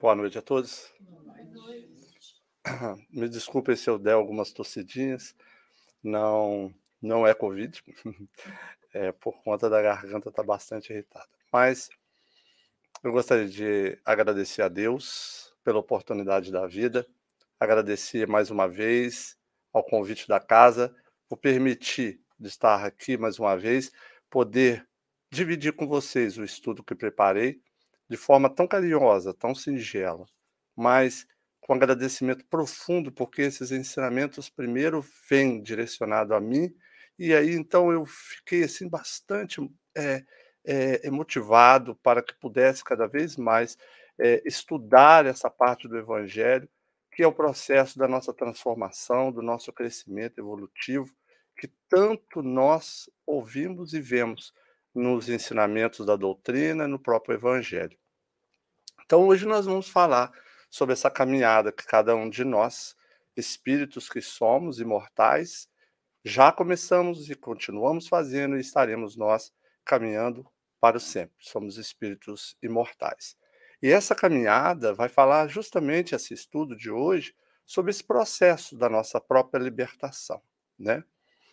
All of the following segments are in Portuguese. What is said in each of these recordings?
Boa noite a todos. Me desculpem se eu der algumas tossidinhas. Não, não é Covid. É por conta da garganta tá bastante irritada. Mas eu gostaria de agradecer a Deus pela oportunidade da vida, agradecer mais uma vez ao convite da casa por permitir de estar aqui mais uma vez, poder dividir com vocês o estudo que preparei de forma tão carinhosa, tão singela, mas com agradecimento profundo, porque esses ensinamentos primeiro vêm direcionado a mim, e aí então eu fiquei assim bastante é, é, motivado para que pudesse cada vez mais é, estudar essa parte do Evangelho, que é o processo da nossa transformação, do nosso crescimento evolutivo, que tanto nós ouvimos e vemos nos ensinamentos da doutrina, no próprio Evangelho. Então, hoje nós vamos falar sobre essa caminhada que cada um de nós, espíritos que somos imortais, já começamos e continuamos fazendo e estaremos nós caminhando para o sempre. Somos espíritos imortais. E essa caminhada vai falar justamente esse estudo de hoje sobre esse processo da nossa própria libertação, né?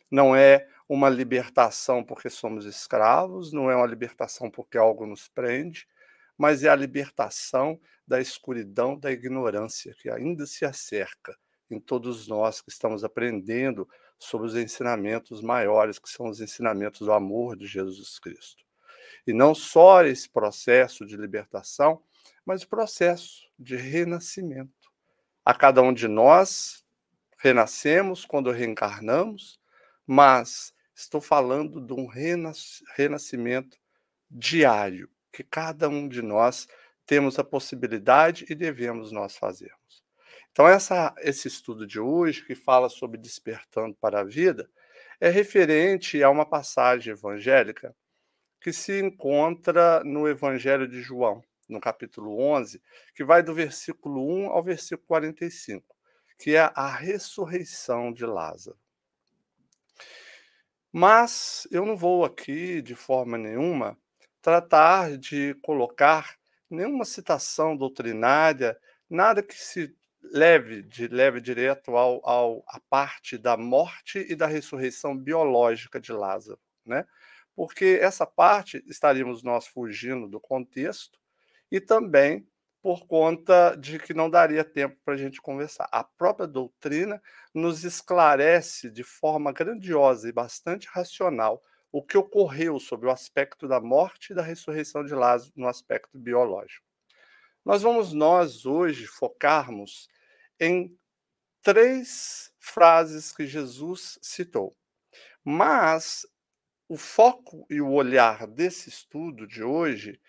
Não é uma libertação porque somos escravos, não é uma libertação porque algo nos prende, mas é a libertação da escuridão, da ignorância que ainda se acerca em todos nós que estamos aprendendo sobre os ensinamentos maiores, que são os ensinamentos do amor de Jesus Cristo. E não só esse processo de libertação, mas o processo de renascimento. A cada um de nós renascemos quando reencarnamos, mas estou falando de um renas renascimento diário, que cada um de nós temos a possibilidade e devemos nós fazermos. Então, essa, esse estudo de hoje, que fala sobre despertando para a vida, é referente a uma passagem evangélica que se encontra no Evangelho de João, no capítulo 11, que vai do versículo 1 ao versículo 45, que é a ressurreição de Lázaro. Mas eu não vou aqui, de forma nenhuma, tratar de colocar nenhuma citação doutrinária, nada que se leve, de, leve direto ao, ao, à parte da morte e da ressurreição biológica de Lázaro, né? Porque essa parte estaríamos nós fugindo do contexto e também por conta de que não daria tempo para a gente conversar. A própria doutrina nos esclarece de forma grandiosa e bastante racional o que ocorreu sobre o aspecto da morte e da ressurreição de Lázaro no aspecto biológico. Nós vamos nós hoje focarmos em três frases que Jesus citou. Mas o foco e o olhar desse estudo de hoje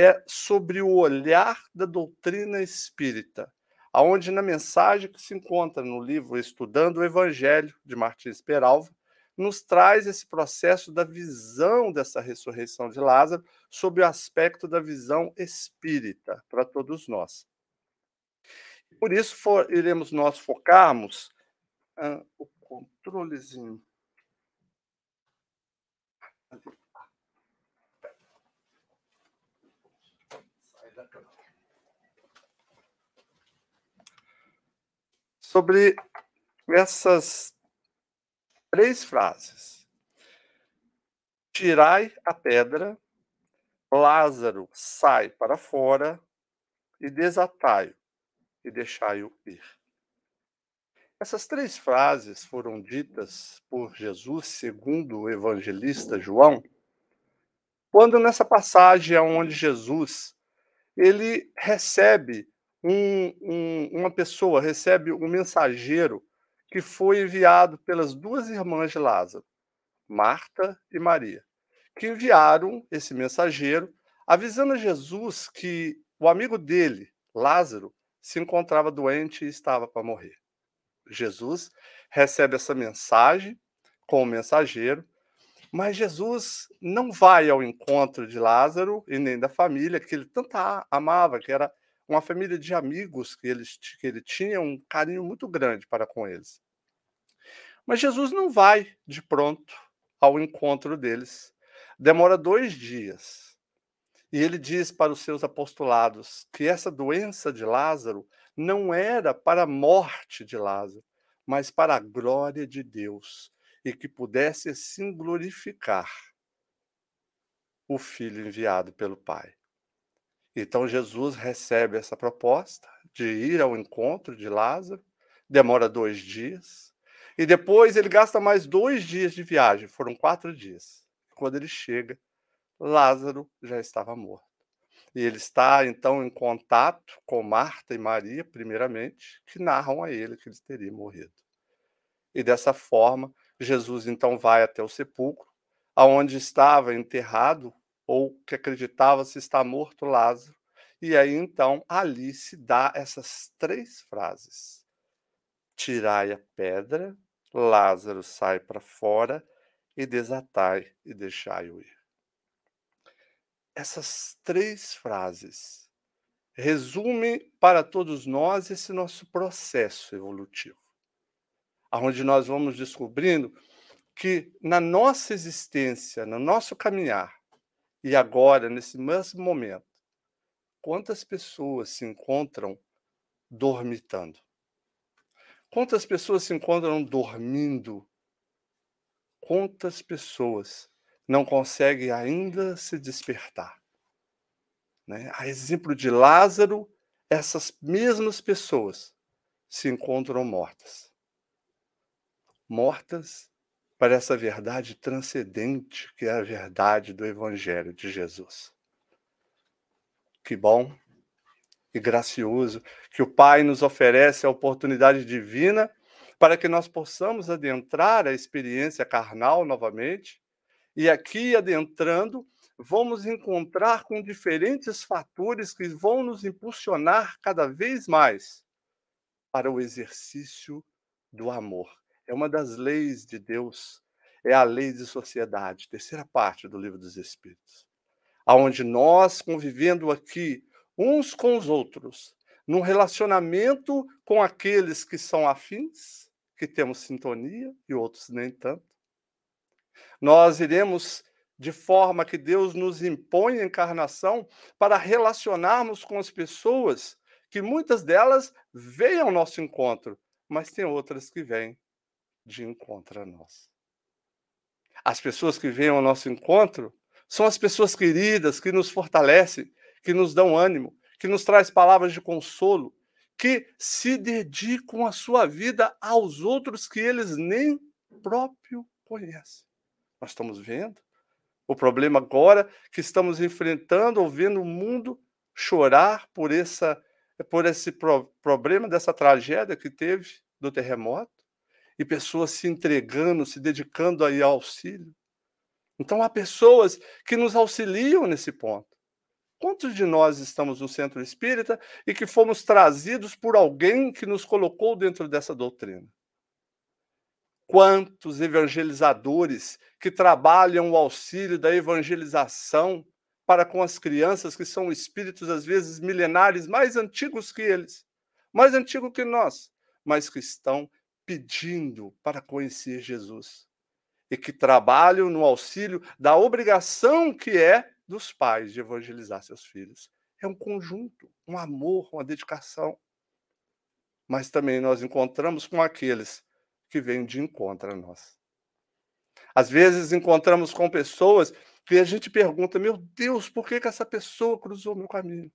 é sobre o olhar da doutrina espírita, aonde na mensagem que se encontra no livro Estudando o Evangelho de Martins Peralva, nos traz esse processo da visão dessa ressurreição de Lázaro sob o aspecto da visão espírita para todos nós. Por isso for, iremos nós focarmos ah, o controlezinho. Sobre essas três frases. Tirai a pedra, Lázaro sai para fora e desatai-o e deixai-o ir. Essas três frases foram ditas por Jesus, segundo o evangelista João, quando nessa passagem onde Jesus ele recebe um, um, uma pessoa, recebe um mensageiro que foi enviado pelas duas irmãs de Lázaro, Marta e Maria, que enviaram esse mensageiro avisando a Jesus que o amigo dele, Lázaro, se encontrava doente e estava para morrer. Jesus recebe essa mensagem com o mensageiro, mas Jesus não vai ao encontro de Lázaro e nem da família que ele tanto amava, que era uma família de amigos que ele, que ele tinha um carinho muito grande para com eles. Mas Jesus não vai de pronto ao encontro deles. Demora dois dias. E ele diz para os seus apostolados que essa doença de Lázaro não era para a morte de Lázaro, mas para a glória de Deus, e que pudesse assim glorificar o Filho enviado pelo Pai. Então Jesus recebe essa proposta de ir ao encontro de Lázaro, demora dois dias, e depois ele gasta mais dois dias de viagem, foram quatro dias. Quando ele chega, Lázaro já estava morto. E ele está então em contato com Marta e Maria, primeiramente, que narram a ele que ele teria morrido. E dessa forma, Jesus então vai até o sepulcro, aonde estava enterrado ou que acreditava se estar morto Lázaro. E aí então ali se dá essas três frases: Tirai a pedra, Lázaro sai para fora e desatai e deixai-o ir. Essas três frases resumem para todos nós esse nosso processo evolutivo, aonde nós vamos descobrindo que na nossa existência, no nosso caminhar, e agora, nesse mesmo momento, quantas pessoas se encontram dormitando? Quantas pessoas se encontram dormindo? Quantas pessoas não conseguem ainda se despertar? Né? A exemplo de Lázaro, essas mesmas pessoas se encontram mortas. Mortas para essa verdade transcendente que é a verdade do Evangelho de Jesus. Que bom e gracioso que o Pai nos oferece a oportunidade divina para que nós possamos adentrar a experiência carnal novamente. E aqui adentrando, vamos encontrar com diferentes fatores que vão nos impulsionar cada vez mais para o exercício do amor. É uma das leis de Deus, é a lei de sociedade, terceira parte do livro dos Espíritos, aonde nós convivendo aqui uns com os outros, num relacionamento com aqueles que são afins, que temos sintonia e outros nem tanto. Nós iremos de forma que Deus nos impõe a encarnação para relacionarmos com as pessoas que muitas delas vêm ao nosso encontro, mas tem outras que vêm de encontro a nós. As pessoas que vêm ao nosso encontro são as pessoas queridas que nos fortalecem, que nos dão ânimo, que nos traz palavras de consolo, que se dedicam a sua vida aos outros que eles nem próprio conhecem. Nós estamos vendo o problema agora que estamos enfrentando, ouvindo o mundo chorar por essa por esse pro, problema dessa tragédia que teve do terremoto e pessoas se entregando, se dedicando aí ao auxílio. Então há pessoas que nos auxiliam nesse ponto. Quantos de nós estamos no centro espírita e que fomos trazidos por alguém que nos colocou dentro dessa doutrina? Quantos evangelizadores que trabalham o auxílio da evangelização para com as crianças que são espíritos às vezes milenares mais antigos que eles, mais antigos que nós, mas que estão pedindo para conhecer Jesus e que trabalham no auxílio da obrigação que é dos pais de evangelizar seus filhos. É um conjunto, um amor, uma dedicação. Mas também nós encontramos com aqueles que vêm de encontro a nós. Às vezes encontramos com pessoas que a gente pergunta: meu Deus, por que, que essa pessoa cruzou meu caminho?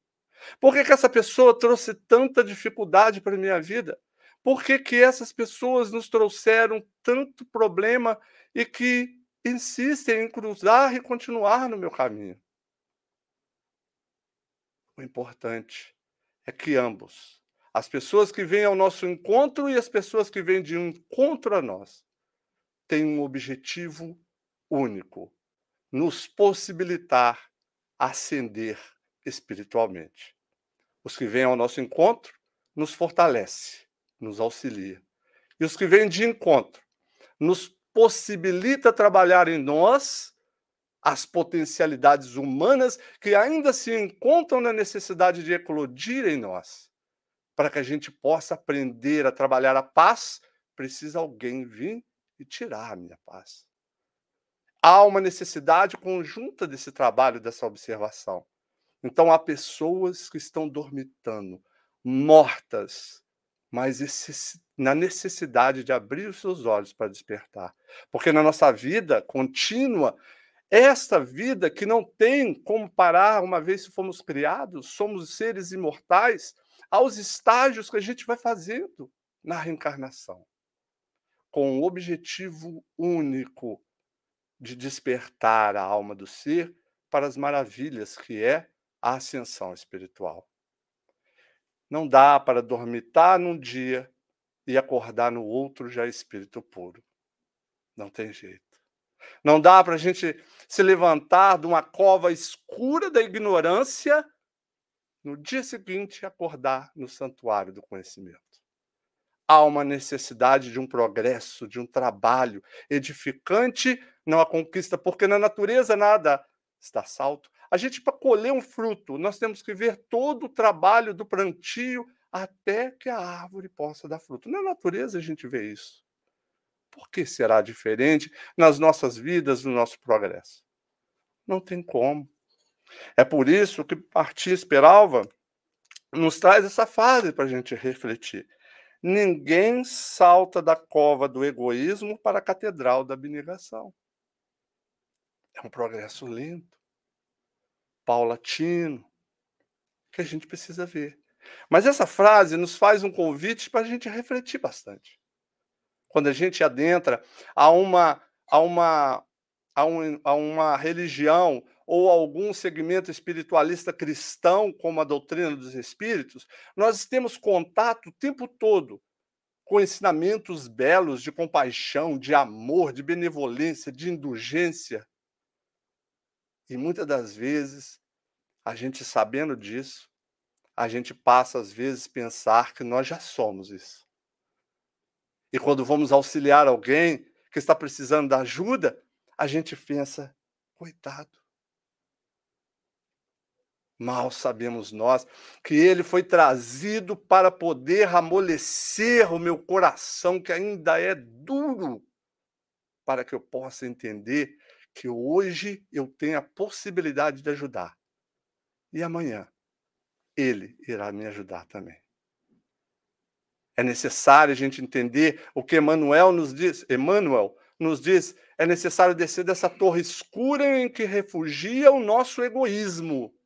Por que, que essa pessoa trouxe tanta dificuldade para a minha vida? Por que, que essas pessoas nos trouxeram tanto problema e que insistem em cruzar e continuar no meu caminho? O importante é que ambos, as pessoas que vêm ao nosso encontro e as pessoas que vêm de encontro a nós, têm um objetivo único: nos possibilitar ascender espiritualmente. Os que vêm ao nosso encontro nos fortalece nos auxilia. E os que vêm de encontro nos possibilita trabalhar em nós as potencialidades humanas que ainda se encontram na necessidade de eclodir em nós. Para que a gente possa aprender a trabalhar a paz, precisa alguém vir e tirar a minha paz. Há uma necessidade conjunta desse trabalho, dessa observação. Então há pessoas que estão dormitando, mortas, mas na necessidade de abrir os seus olhos para despertar. Porque na nossa vida contínua, esta vida que não tem como parar, uma vez que fomos criados, somos seres imortais, aos estágios que a gente vai fazendo na reencarnação, com o objetivo único de despertar a alma do ser para as maravilhas que é a ascensão espiritual. Não dá para dormitar num dia e acordar no outro já espírito puro. Não tem jeito. Não dá para a gente se levantar de uma cova escura da ignorância no dia seguinte acordar no santuário do conhecimento. Há uma necessidade de um progresso, de um trabalho edificante, não a conquista, porque na natureza nada está salto. A gente, para colher um fruto, nós temos que ver todo o trabalho do plantio até que a árvore possa dar fruto. Na natureza a gente vê isso. Por que será diferente nas nossas vidas, no nosso progresso? Não tem como. É por isso que Martins Peralva nos traz essa fase para a gente refletir. Ninguém salta da cova do egoísmo para a catedral da abnegação. É um progresso lento, paulatino, que a gente precisa ver. Mas essa frase nos faz um convite para a gente refletir bastante. Quando a gente adentra a uma, a uma, a, um, a uma religião ou algum segmento espiritualista cristão, como a doutrina dos espíritos, nós temos contato o tempo todo com ensinamentos belos de compaixão, de amor, de benevolência, de indulgência. E muitas das vezes, a gente sabendo disso, a gente passa às vezes pensar que nós já somos isso. E quando vamos auxiliar alguém que está precisando da ajuda, a gente pensa, coitado. Mal sabemos nós que ele foi trazido para poder amolecer o meu coração, que ainda é duro, para que eu possa entender que hoje eu tenho a possibilidade de ajudar. E amanhã ele irá me ajudar também. É necessário a gente entender o que Emmanuel nos diz. Emmanuel nos diz: é necessário descer dessa torre escura em que refugia o nosso egoísmo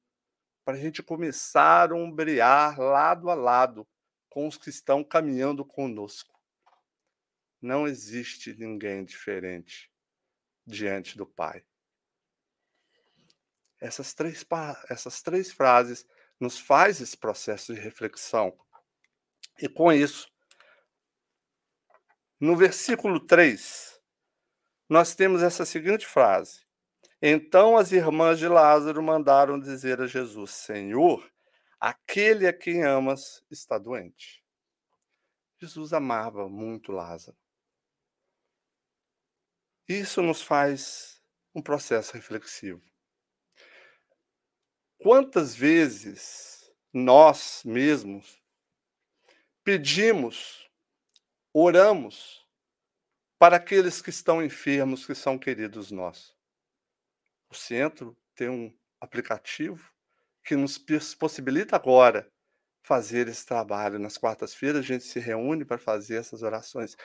para a gente começar a ombrear lado a lado com os que estão caminhando conosco. Não existe ninguém diferente diante do Pai. Essas três, essas três frases nos faz esse processo de reflexão. E com isso, no versículo 3, nós temos essa seguinte frase: então as irmãs de Lázaro mandaram dizer a Jesus: Senhor, aquele a quem amas está doente. Jesus amava muito Lázaro. Isso nos faz um processo reflexivo. Quantas vezes nós mesmos pedimos, oramos para aqueles que estão enfermos, que são queridos nossos? o centro tem um aplicativo que nos possibilita agora fazer esse trabalho. Nas quartas-feiras a gente se reúne para fazer essas orações.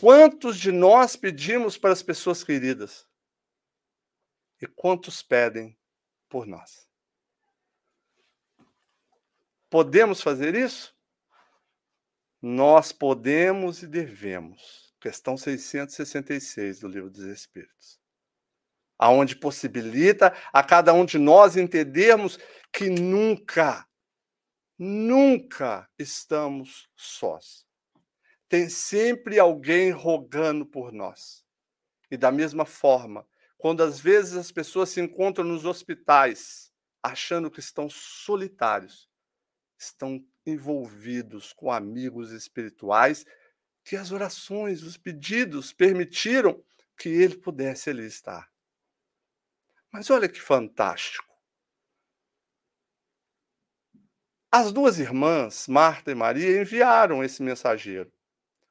Quantos de nós pedimos para as pessoas queridas? E quantos pedem por nós? Podemos fazer isso? Nós podemos e devemos. Questão 666 do Livro dos Espíritos aonde possibilita a cada um de nós entendermos que nunca, nunca estamos sós. Tem sempre alguém rogando por nós. E da mesma forma, quando às vezes as pessoas se encontram nos hospitais achando que estão solitários, estão envolvidos com amigos espirituais que as orações, os pedidos permitiram que ele pudesse ali estar. Mas olha que fantástico. As duas irmãs, Marta e Maria, enviaram esse mensageiro.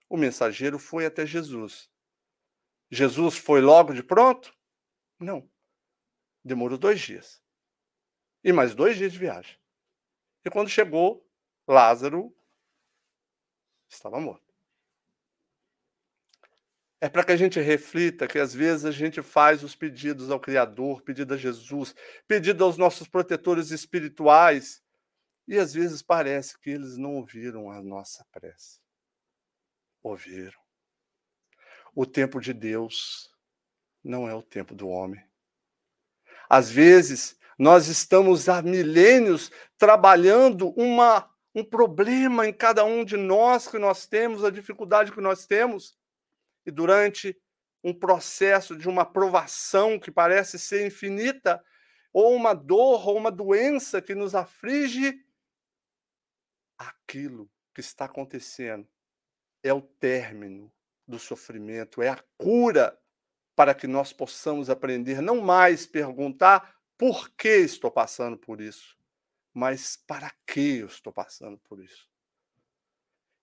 O mensageiro foi até Jesus. Jesus foi logo de pronto? Não. Demorou dois dias. e mais dois dias de viagem. E quando chegou, Lázaro estava morto. É para que a gente reflita que às vezes a gente faz os pedidos ao Criador, pedido a Jesus, pedido aos nossos protetores espirituais, e às vezes parece que eles não ouviram a nossa prece. Ouviram. O tempo de Deus não é o tempo do homem. Às vezes, nós estamos há milênios trabalhando uma, um problema em cada um de nós que nós temos, a dificuldade que nós temos, e durante um processo de uma provação que parece ser infinita, ou uma dor, ou uma doença que nos aflige, aquilo que está acontecendo é o término do sofrimento, é a cura para que nós possamos aprender não mais perguntar por que estou passando por isso, mas para que eu estou passando por isso.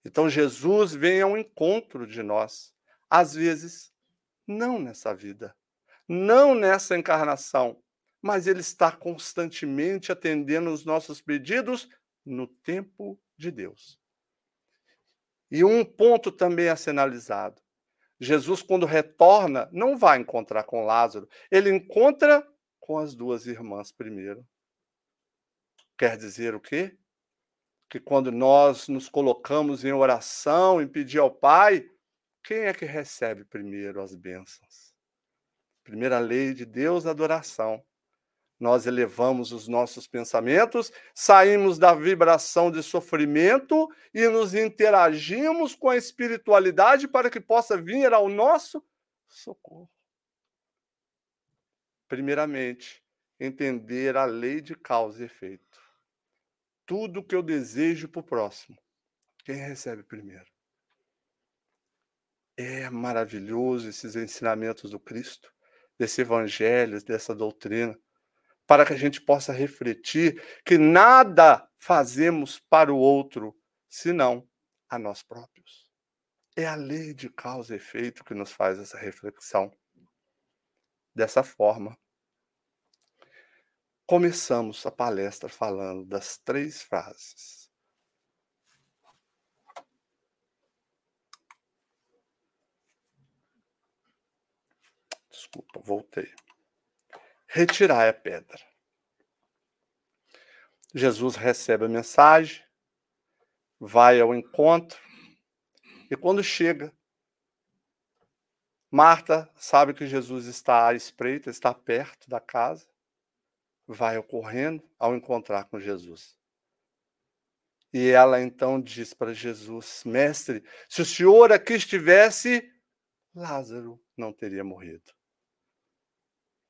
Então Jesus vem ao encontro de nós, às vezes não nessa vida, não nessa encarnação, mas ele está constantemente atendendo os nossos pedidos no tempo de Deus. E um ponto também a ser analisado. Jesus, quando retorna, não vai encontrar com Lázaro, ele encontra com as duas irmãs primeiro. Quer dizer o quê? Que quando nós nos colocamos em oração, em pedir ao Pai, quem é que recebe primeiro as bênçãos? Primeira lei de Deus, adoração. Nós elevamos os nossos pensamentos, saímos da vibração de sofrimento e nos interagimos com a espiritualidade para que possa vir ao nosso socorro primeiramente, entender a lei de causa e efeito. Tudo que eu desejo para o próximo, quem recebe primeiro? É maravilhoso esses ensinamentos do Cristo, desse evangelho, dessa doutrina, para que a gente possa refletir que nada fazemos para o outro senão a nós próprios. É a lei de causa e efeito que nos faz essa reflexão. Dessa forma, começamos a palestra falando das três frases. Desculpa, voltei. Retirar a pedra. Jesus recebe a mensagem, vai ao encontro, e quando chega, Marta sabe que Jesus está à espreita, está perto da casa, vai ocorrendo ao encontrar com Jesus. E ela então diz para Jesus: Mestre, se o senhor aqui estivesse, Lázaro não teria morrido.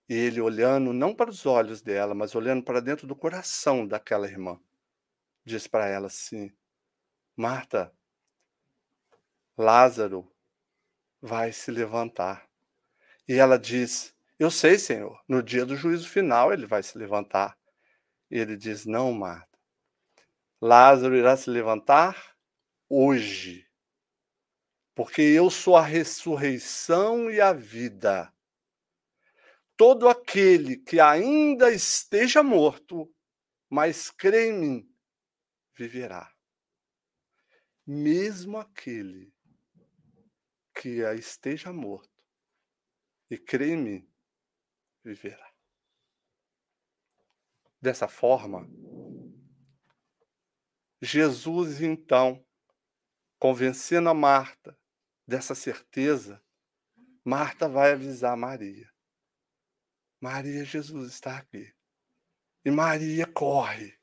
Ele olhando não para os olhos dela, mas olhando para dentro do coração daquela irmã, diz para ela assim: Marta, Lázaro vai se levantar. E ela diz: Eu sei, Senhor, no dia do juízo final ele vai se levantar. E ele diz: Não, Marta. Lázaro irá se levantar hoje, porque eu sou a ressurreição e a vida. Todo aquele que ainda esteja morto, mas crê em mim, viverá. Mesmo aquele que esteja morto e crê em mim, viverá. Dessa forma, Jesus, então, convencendo a Marta dessa certeza, Marta vai avisar Maria. Maria, Jesus está aqui. E Maria corre,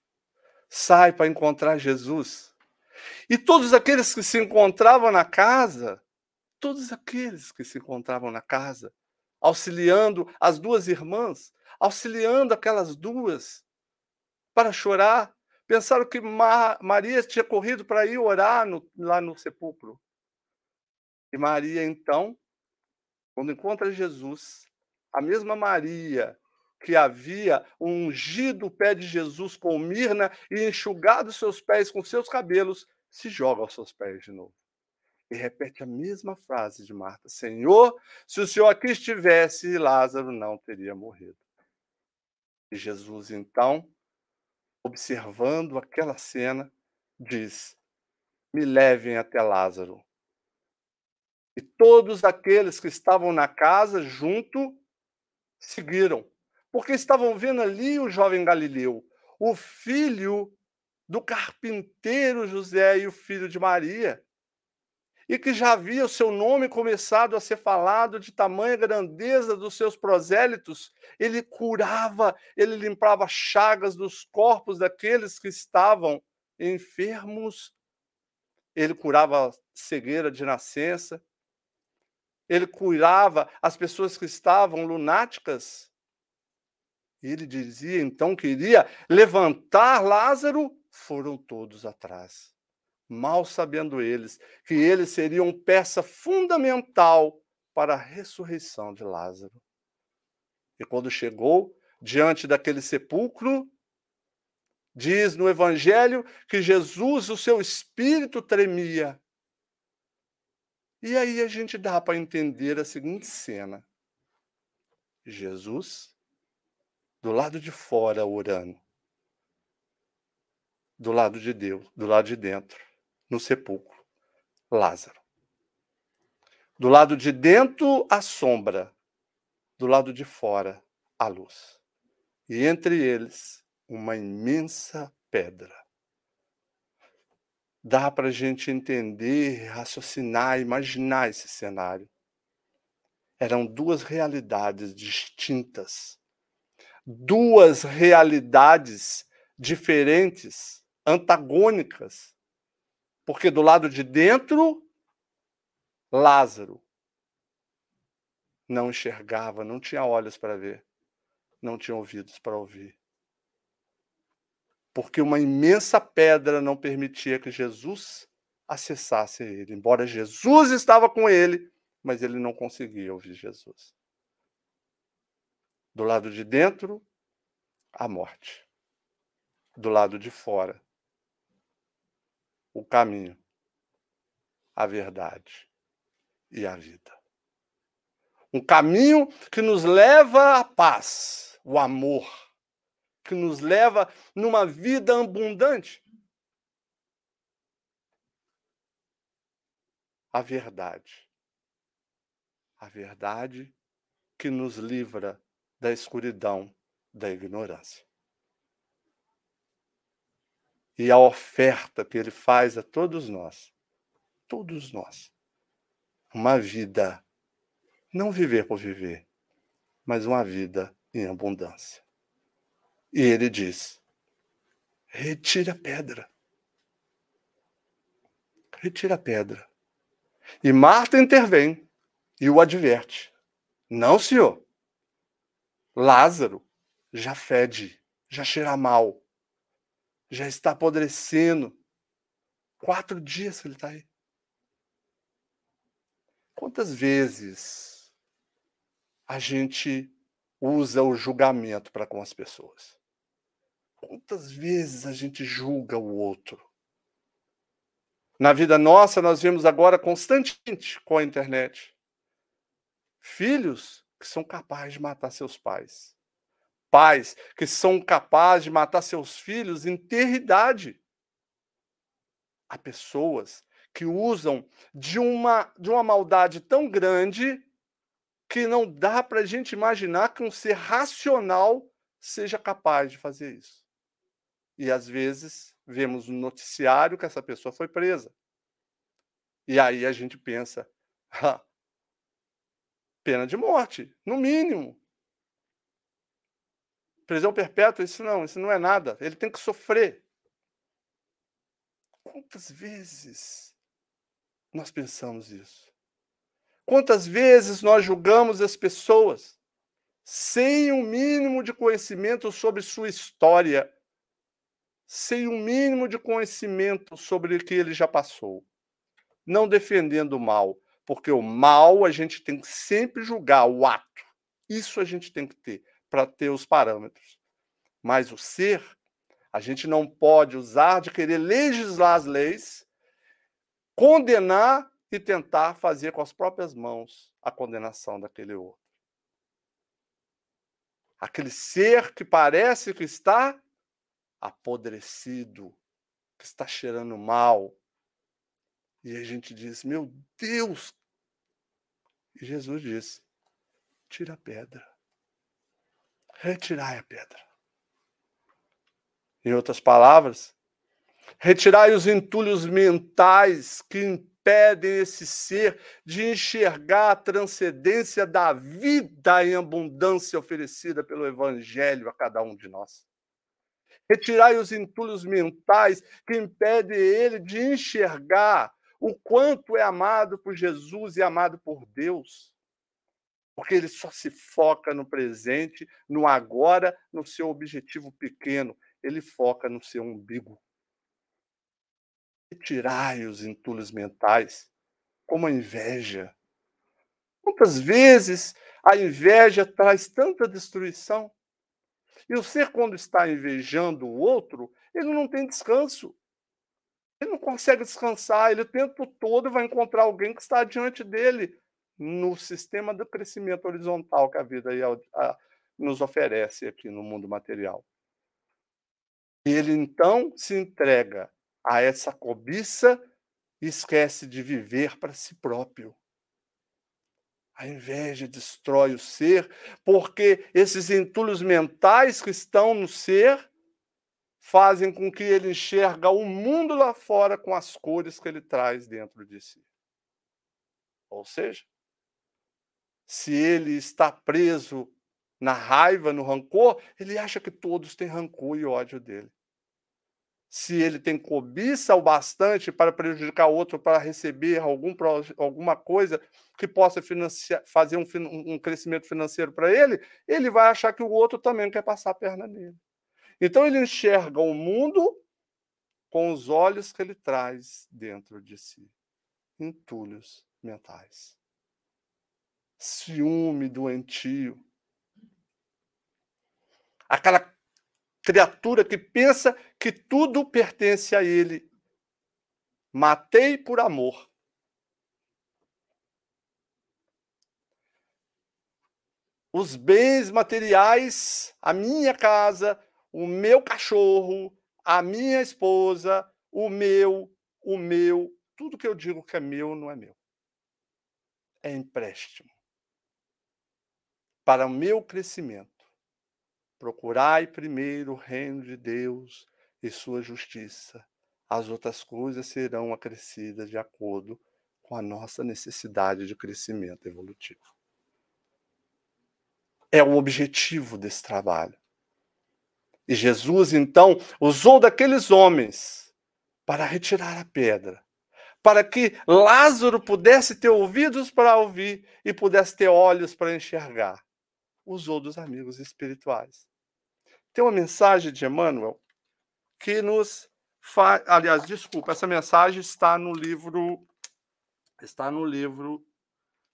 sai para encontrar Jesus. E todos aqueles que se encontravam na casa todos aqueles que se encontravam na casa, auxiliando as duas irmãs, auxiliando aquelas duas para chorar, pensaram que Ma Maria tinha corrido para ir orar no, lá no sepulcro. E Maria, então, quando encontra Jesus, a mesma Maria que havia ungido o pé de Jesus com mirna e enxugado seus pés com seus cabelos, se joga aos seus pés de novo e repete a mesma frase de Marta: Senhor, se o Senhor aqui estivesse, Lázaro não teria morrido. E Jesus, então, observando aquela cena, diz: Me levem até Lázaro. E todos aqueles que estavam na casa junto seguiram, porque estavam vendo ali o jovem Galileu, o filho do carpinteiro José e o filho de Maria, e que já havia o seu nome começado a ser falado de tamanha grandeza dos seus prosélitos, ele curava, ele limpava chagas dos corpos daqueles que estavam enfermos, ele curava cegueira de nascença, ele curava as pessoas que estavam lunáticas. Ele dizia então que iria levantar Lázaro, foram todos atrás. Mal sabendo eles que eles seriam peça fundamental para a ressurreição de Lázaro. E quando chegou diante daquele sepulcro, diz no Evangelho que Jesus, o seu espírito tremia e aí a gente dá para entender a seguinte cena: Jesus do lado de fora orando, do lado de Deus, do lado de dentro, no sepulcro, Lázaro. Do lado de dentro, a sombra, do lado de fora, a luz. E entre eles, uma imensa pedra dá para a gente entender, raciocinar, imaginar esse cenário. Eram duas realidades distintas, duas realidades diferentes, antagônicas. Porque do lado de dentro, Lázaro não enxergava, não tinha olhos para ver, não tinha ouvidos para ouvir porque uma imensa pedra não permitia que Jesus acessasse ele. Embora Jesus estava com ele, mas ele não conseguia ouvir Jesus. Do lado de dentro, a morte. Do lado de fora, o caminho, a verdade e a vida. Um caminho que nos leva à paz, o amor que nos leva numa vida abundante. A verdade. A verdade que nos livra da escuridão, da ignorância. E a oferta que ele faz a todos nós, todos nós, uma vida, não viver por viver, mas uma vida em abundância. E ele diz: retira a pedra. Retira a pedra. E Marta intervém e o adverte: Não, senhor. Lázaro já fede, já cheira mal, já está apodrecendo. Quatro dias que ele está aí. Quantas vezes a gente usa o julgamento para com as pessoas? Quantas vezes a gente julga o outro? Na vida nossa, nós vemos agora constantemente com a internet filhos que são capazes de matar seus pais, pais que são capazes de matar seus filhos em ter. Há pessoas que usam de uma, de uma maldade tão grande que não dá para a gente imaginar que um ser racional seja capaz de fazer isso. E às vezes vemos no noticiário que essa pessoa foi presa. E aí a gente pensa, ah, pena de morte, no mínimo. Prisão perpétua, isso não, isso não é nada. Ele tem que sofrer. Quantas vezes nós pensamos isso? Quantas vezes nós julgamos as pessoas sem o um mínimo de conhecimento sobre sua história, sem o um mínimo de conhecimento sobre o que ele já passou. Não defendendo o mal, porque o mal a gente tem que sempre julgar o ato. Isso a gente tem que ter para ter os parâmetros. Mas o ser, a gente não pode usar de querer legislar as leis, condenar e tentar fazer com as próprias mãos a condenação daquele outro. Aquele ser que parece que está apodrecido, que está cheirando mal. E a gente diz: Meu Deus! E Jesus diz: Tira a pedra. Retirai a pedra. Em outras palavras, retirai os entulhos mentais que impedem esse ser de enxergar a transcendência da vida em abundância oferecida pelo Evangelho a cada um de nós. Retirai os entulhos mentais que impedem ele de enxergar o quanto é amado por Jesus e amado por Deus. Porque ele só se foca no presente, no agora, no seu objetivo pequeno. Ele foca no seu umbigo. Retirai os entulhos mentais, como a inveja. Quantas vezes a inveja traz tanta destruição? E o ser, quando está invejando o outro, ele não tem descanso. Ele não consegue descansar, ele o tempo todo vai encontrar alguém que está diante dele no sistema do crescimento horizontal que a vida nos oferece aqui no mundo material. Ele então se entrega a essa cobiça e esquece de viver para si próprio. A inveja destrói o ser, porque esses entulhos mentais que estão no ser fazem com que ele enxerga o mundo lá fora com as cores que ele traz dentro de si. Ou seja, se ele está preso na raiva, no rancor, ele acha que todos têm rancor e ódio dele se ele tem cobiça o bastante para prejudicar outro, para receber algum, alguma coisa que possa fazer um, um crescimento financeiro para ele, ele vai achar que o outro também quer passar a perna nele. Então ele enxerga o mundo com os olhos que ele traz dentro de si entulhos mentais. Ciúme doentio. Aquela criatura que pensa que tudo pertence a ele. Matei por amor. Os bens materiais, a minha casa, o meu cachorro, a minha esposa, o meu, o meu, tudo que eu digo que é meu não é meu. É empréstimo para o meu crescimento Procurai primeiro o reino de Deus e sua justiça. As outras coisas serão acrescidas de acordo com a nossa necessidade de crescimento evolutivo. É o objetivo desse trabalho. E Jesus, então, usou daqueles homens para retirar a pedra, para que Lázaro pudesse ter ouvidos para ouvir e pudesse ter olhos para enxergar. Usou dos amigos espirituais. Tem uma mensagem de Emmanuel que nos faz. Aliás, desculpa, essa mensagem está no livro. Está no livro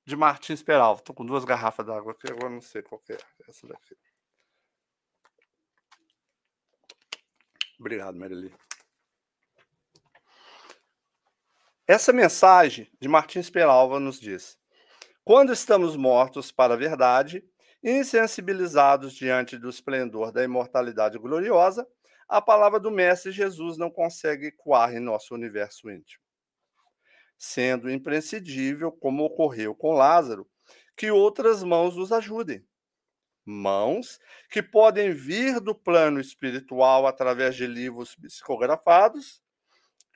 de Martins Peralta. Estou com duas garrafas d'água aqui, agora não sei qual é essa daqui. Obrigado, Marili. Essa mensagem de Martins Peralva nos diz: quando estamos mortos para a verdade, Insensibilizados diante do esplendor da imortalidade gloriosa, a palavra do Mestre Jesus não consegue ecoar em nosso universo íntimo. Sendo imprescindível, como ocorreu com Lázaro, que outras mãos nos ajudem. Mãos que podem vir do plano espiritual através de livros psicografados,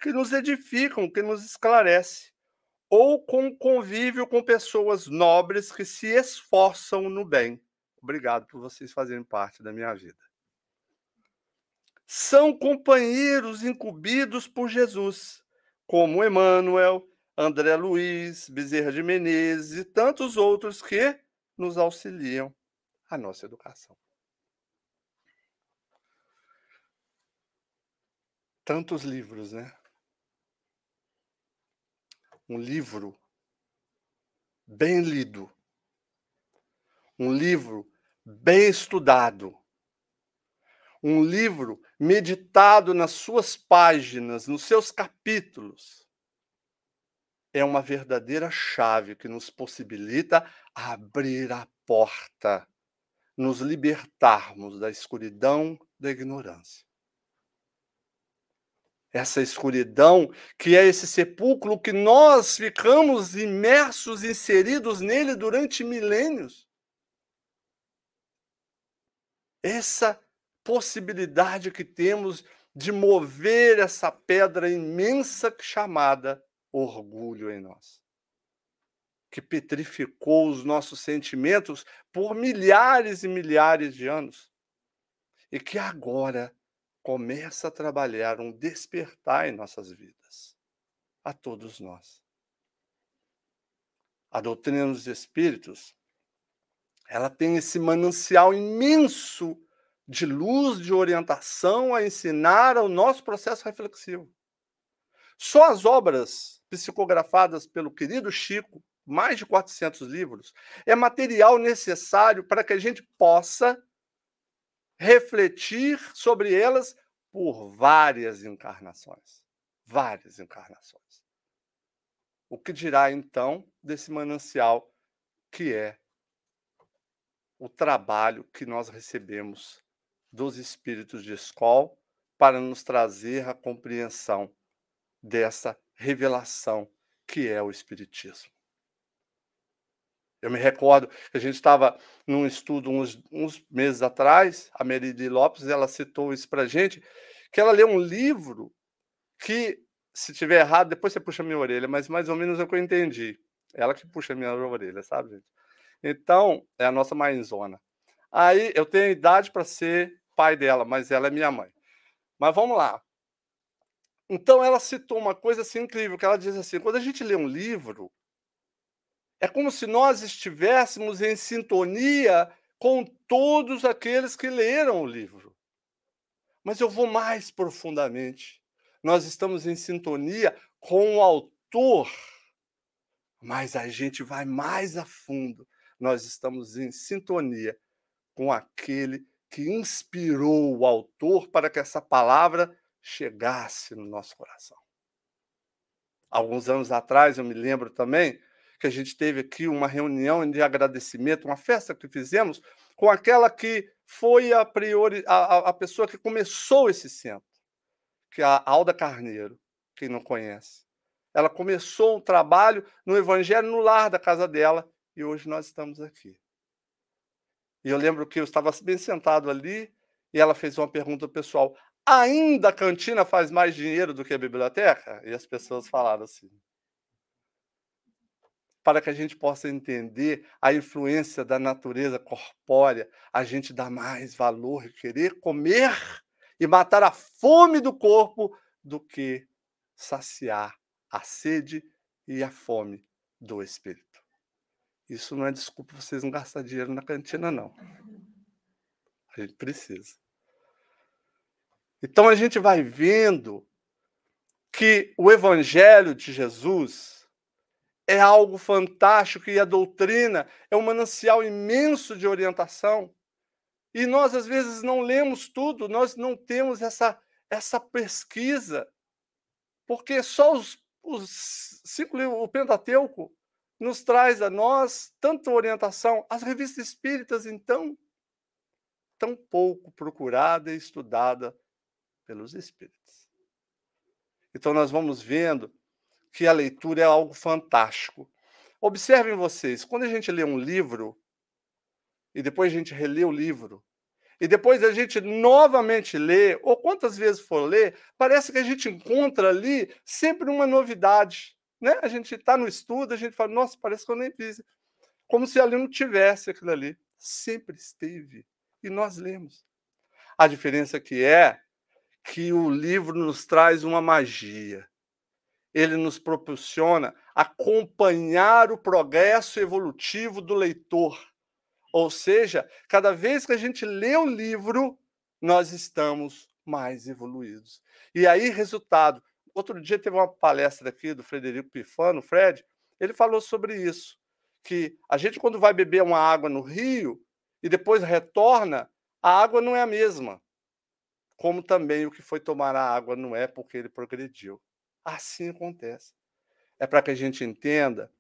que nos edificam, que nos esclarece, ou com convívio com pessoas nobres que se esforçam no bem. Obrigado por vocês fazerem parte da minha vida. São companheiros incumbidos por Jesus, como Emmanuel, André Luiz, Bezerra de Menezes e tantos outros que nos auxiliam a nossa educação. Tantos livros, né? Um livro bem lido, um livro bem estudado, um livro meditado nas suas páginas, nos seus capítulos, é uma verdadeira chave que nos possibilita abrir a porta, nos libertarmos da escuridão da ignorância. Essa escuridão, que é esse sepulcro que nós ficamos imersos, inseridos nele durante milênios. Essa possibilidade que temos de mover essa pedra imensa chamada orgulho em nós, que petrificou os nossos sentimentos por milhares e milhares de anos, e que agora começa a trabalhar um despertar em nossas vidas, a todos nós. A doutrina dos espíritos, ela tem esse manancial imenso de luz, de orientação a ensinar ao nosso processo reflexivo. Só as obras psicografadas pelo querido Chico, mais de 400 livros, é material necessário para que a gente possa refletir sobre elas por várias encarnações. Várias encarnações. O que dirá então desse manancial que é o trabalho que nós recebemos dos espíritos de escola para nos trazer a compreensão dessa revelação que é o Espiritismo. Eu me recordo que a gente estava num estudo uns, uns meses atrás, a Meridi Lopes, ela citou isso para gente, que ela leu um livro que, se tiver errado, depois você puxa minha orelha, mas mais ou menos é o que eu entendi. Ela que puxa minha orelha, sabe, gente? Então, é a nossa mãezona. Aí, eu tenho idade para ser pai dela, mas ela é minha mãe. Mas vamos lá. Então, ela citou uma coisa assim incrível, que ela diz assim, quando a gente lê um livro, é como se nós estivéssemos em sintonia com todos aqueles que leram o livro. Mas eu vou mais profundamente. Nós estamos em sintonia com o autor, mas a gente vai mais a fundo. Nós estamos em sintonia com aquele que inspirou o autor para que essa palavra chegasse no nosso coração. Alguns anos atrás, eu me lembro também, que a gente teve aqui uma reunião de agradecimento, uma festa que fizemos com aquela que foi a priori a, a pessoa que começou esse centro, que é a Alda Carneiro, quem não conhece. Ela começou um trabalho no Evangelho no lar da casa dela e hoje nós estamos aqui. E eu lembro que eu estava bem sentado ali e ela fez uma pergunta pessoal: ainda a cantina faz mais dinheiro do que a biblioteca? E as pessoas falaram assim para que a gente possa entender a influência da natureza corpórea, a gente dá mais valor e querer comer e matar a fome do corpo do que saciar a sede e a fome do espírito. Isso não é desculpa para vocês não gastar dinheiro na cantina, não. A gente precisa. Então a gente vai vendo que o evangelho de Jesus é algo fantástico e a doutrina é um manancial imenso de orientação. E nós, às vezes, não lemos tudo, nós não temos essa, essa pesquisa, porque só os, os cinco o Pentateuco, nos traz a nós tanta orientação. As revistas espíritas, então, tão pouco procurada e estudada pelos espíritos. Então, nós vamos vendo que a leitura é algo fantástico. Observem vocês, quando a gente lê um livro, e depois a gente relê o livro, e depois a gente novamente lê, ou quantas vezes for ler, parece que a gente encontra ali sempre uma novidade. Né? A gente está no estudo, a gente fala, nossa, parece que eu nem fiz. Como se ali não tivesse aquilo ali. Sempre esteve. E nós lemos. A diferença que é que o livro nos traz uma magia ele nos proporciona acompanhar o progresso evolutivo do leitor. Ou seja, cada vez que a gente lê o livro, nós estamos mais evoluídos. E aí, resultado. Outro dia teve uma palestra aqui do Frederico Pifano, Fred, ele falou sobre isso, que a gente quando vai beber uma água no rio e depois retorna, a água não é a mesma. Como também o que foi tomar a água não é porque ele progrediu. Assim acontece. É para que a gente entenda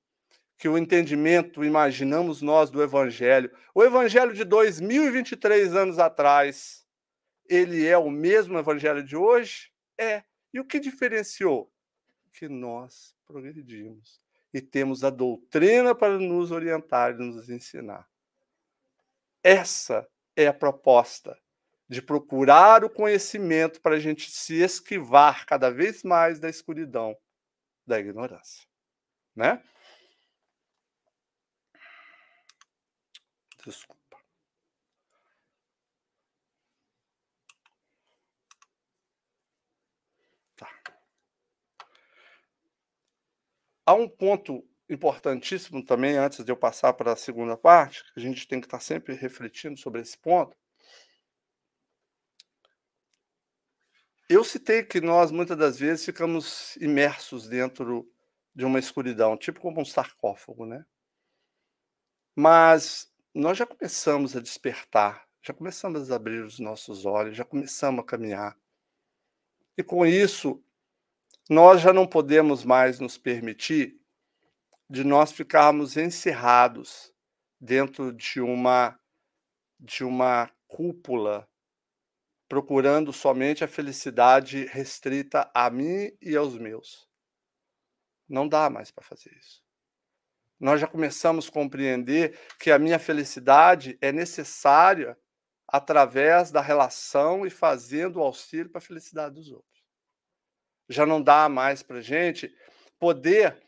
que o entendimento, imaginamos nós do Evangelho, o Evangelho de 2023 anos atrás, ele é o mesmo Evangelho de hoje? É. E o que diferenciou? Que nós progredimos e temos a doutrina para nos orientar e nos ensinar. Essa é a proposta de procurar o conhecimento para a gente se esquivar cada vez mais da escuridão, da ignorância, né? Desculpa. Tá. Há um ponto importantíssimo também, antes de eu passar para a segunda parte, que a gente tem que estar sempre refletindo sobre esse ponto, Eu citei que nós, muitas das vezes, ficamos imersos dentro de uma escuridão, tipo como um sarcófago, né? Mas nós já começamos a despertar, já começamos a abrir os nossos olhos, já começamos a caminhar. E com isso, nós já não podemos mais nos permitir de nós ficarmos encerrados dentro de uma de uma cúpula procurando somente a felicidade restrita a mim e aos meus. Não dá mais para fazer isso. Nós já começamos a compreender que a minha felicidade é necessária através da relação e fazendo o auxílio para a felicidade dos outros. Já não dá mais para a gente poder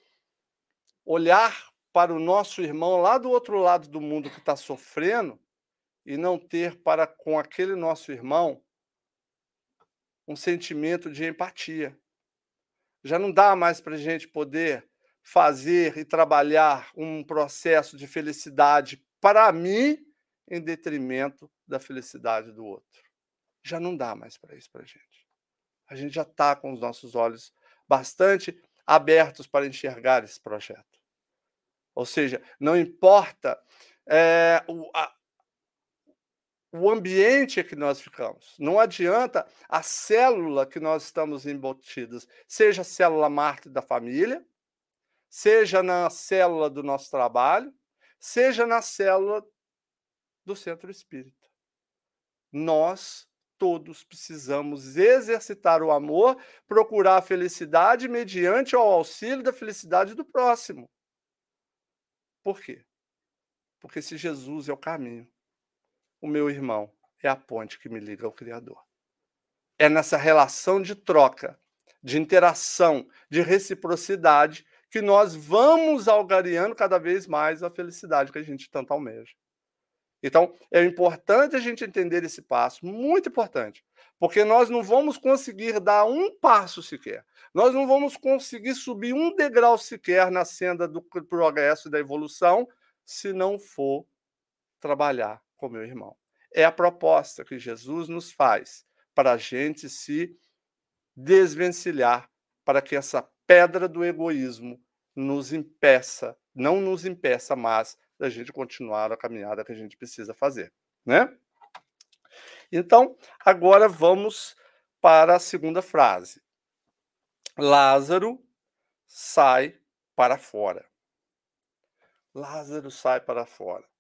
olhar para o nosso irmão lá do outro lado do mundo que está sofrendo e não ter para com aquele nosso irmão um sentimento de empatia. Já não dá mais para a gente poder fazer e trabalhar um processo de felicidade para mim em detrimento da felicidade do outro. Já não dá mais para isso para a gente. A gente já está com os nossos olhos bastante abertos para enxergar esse projeto. Ou seja, não importa é, o, a, o ambiente que nós ficamos. Não adianta a célula que nós estamos embutidos, seja a célula Marte da família, seja na célula do nosso trabalho, seja na célula do centro espírita. Nós todos precisamos exercitar o amor, procurar a felicidade mediante o auxílio da felicidade do próximo. Por quê? Porque se Jesus é o caminho, o meu irmão é a ponte que me liga ao Criador. É nessa relação de troca, de interação, de reciprocidade, que nós vamos algareando cada vez mais a felicidade que a gente tanto almeja. Então, é importante a gente entender esse passo, muito importante, porque nós não vamos conseguir dar um passo sequer, nós não vamos conseguir subir um degrau sequer na senda do progresso e da evolução se não for trabalhar com meu irmão. É a proposta que Jesus nos faz para a gente se desvencilhar, para que essa pedra do egoísmo nos impeça, não nos impeça mais da gente continuar a caminhada que a gente precisa fazer, né? Então, agora vamos para a segunda frase. Lázaro sai para fora. Lázaro sai para fora.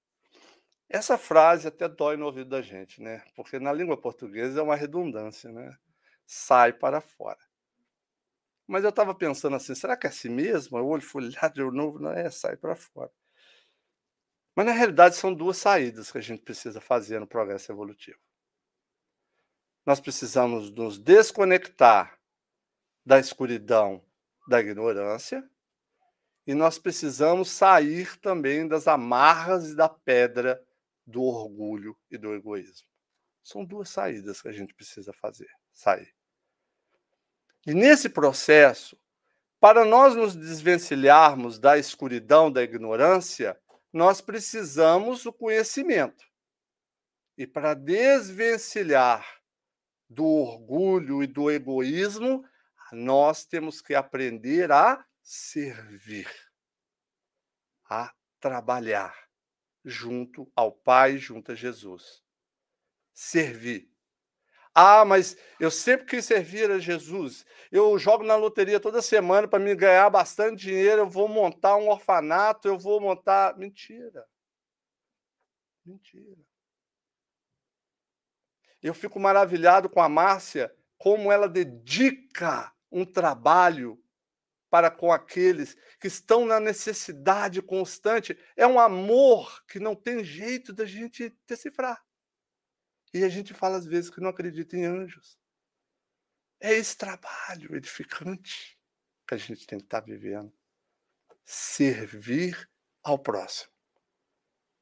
Essa frase até dói no ouvido da gente, né? Porque na língua portuguesa é uma redundância, né? Sai para fora. Mas eu estava pensando assim, será que é assim mesmo? O olho folhado de novo, não é, sai para fora. Mas na realidade são duas saídas que a gente precisa fazer no progresso evolutivo. Nós precisamos nos desconectar da escuridão, da ignorância, e nós precisamos sair também das amarras e da pedra do orgulho e do egoísmo. São duas saídas que a gente precisa fazer, sair. E nesse processo, para nós nos desvencilharmos da escuridão, da ignorância, nós precisamos do conhecimento. E para desvencilhar do orgulho e do egoísmo, nós temos que aprender a servir, a trabalhar junto ao Pai, junto a Jesus. Servir. Ah, mas eu sempre quis servir a Jesus. Eu jogo na loteria toda semana para me ganhar bastante dinheiro. Eu vou montar um orfanato, eu vou montar. Mentira. Mentira. Eu fico maravilhado com a Márcia como ela dedica um trabalho para com aqueles que estão na necessidade constante. É um amor que não tem jeito da gente decifrar. E a gente fala às vezes que não acredita em anjos. É esse trabalho edificante que a gente tem que estar vivendo. Servir ao próximo.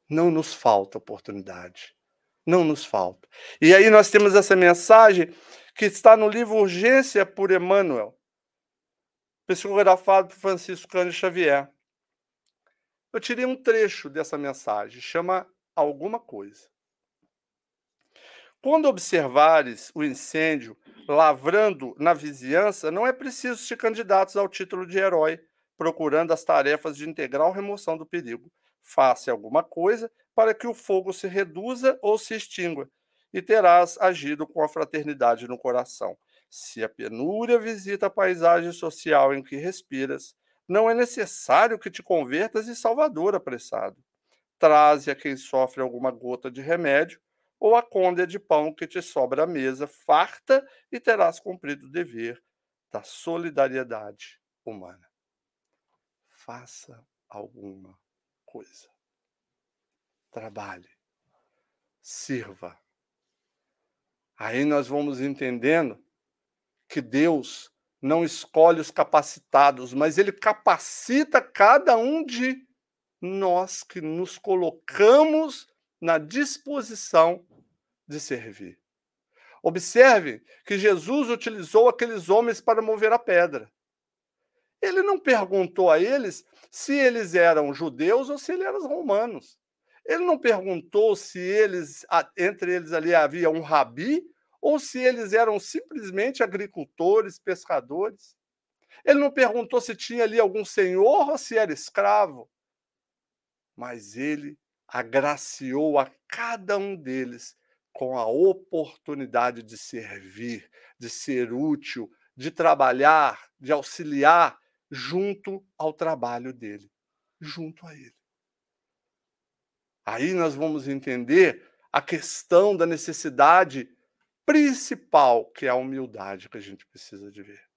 Não nos falta oportunidade. Não nos falta. E aí nós temos essa mensagem que está no livro Urgência por Emmanuel, psicografado por Francisco Cândido Xavier. Eu tirei um trecho dessa mensagem, chama Alguma Coisa. Quando observares o incêndio lavrando na vizinhança, não é preciso te candidatos ao título de herói, procurando as tarefas de integral remoção do perigo. Faça alguma coisa para que o fogo se reduza ou se extingua, e terás agido com a fraternidade no coração. Se a penúria visita a paisagem social em que respiras, não é necessário que te convertas em salvador apressado. Traze a quem sofre alguma gota de remédio ou a côndea de pão que te sobra à mesa, farta, e terás cumprido o dever da solidariedade humana. Faça alguma coisa. Trabalhe. Sirva. Aí nós vamos entendendo que Deus não escolhe os capacitados, mas ele capacita cada um de nós que nos colocamos na disposição de servir. Observe que Jesus utilizou aqueles homens para mover a pedra. Ele não perguntou a eles se eles eram judeus ou se eles eram romanos. Ele não perguntou se eles, entre eles ali havia um rabi ou se eles eram simplesmente agricultores, pescadores. Ele não perguntou se tinha ali algum senhor ou se era escravo. Mas ele agraciou a cada um deles com a oportunidade de servir, de ser útil, de trabalhar, de auxiliar junto ao trabalho dele, junto a ele. Aí nós vamos entender a questão da necessidade principal, que é a humildade que a gente precisa de ver.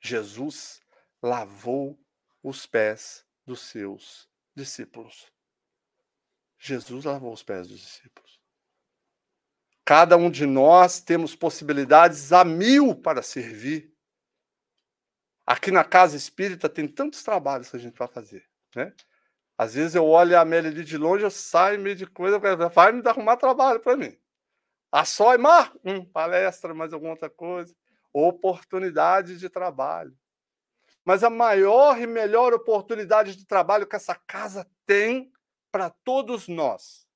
Jesus lavou os pés dos seus discípulos. Jesus lavou os pés dos discípulos. Cada um de nós temos possibilidades a mil para servir. Aqui na casa espírita tem tantos trabalhos que a gente vai fazer, né? Às vezes eu olho a Amélia de longe, eu saio meio de coisa, vai me arrumar trabalho para mim. A só e Marco, hum, palestra, mais alguma outra coisa. Oportunidade de trabalho. Mas a maior e melhor oportunidade de trabalho que essa casa tem para todos nós.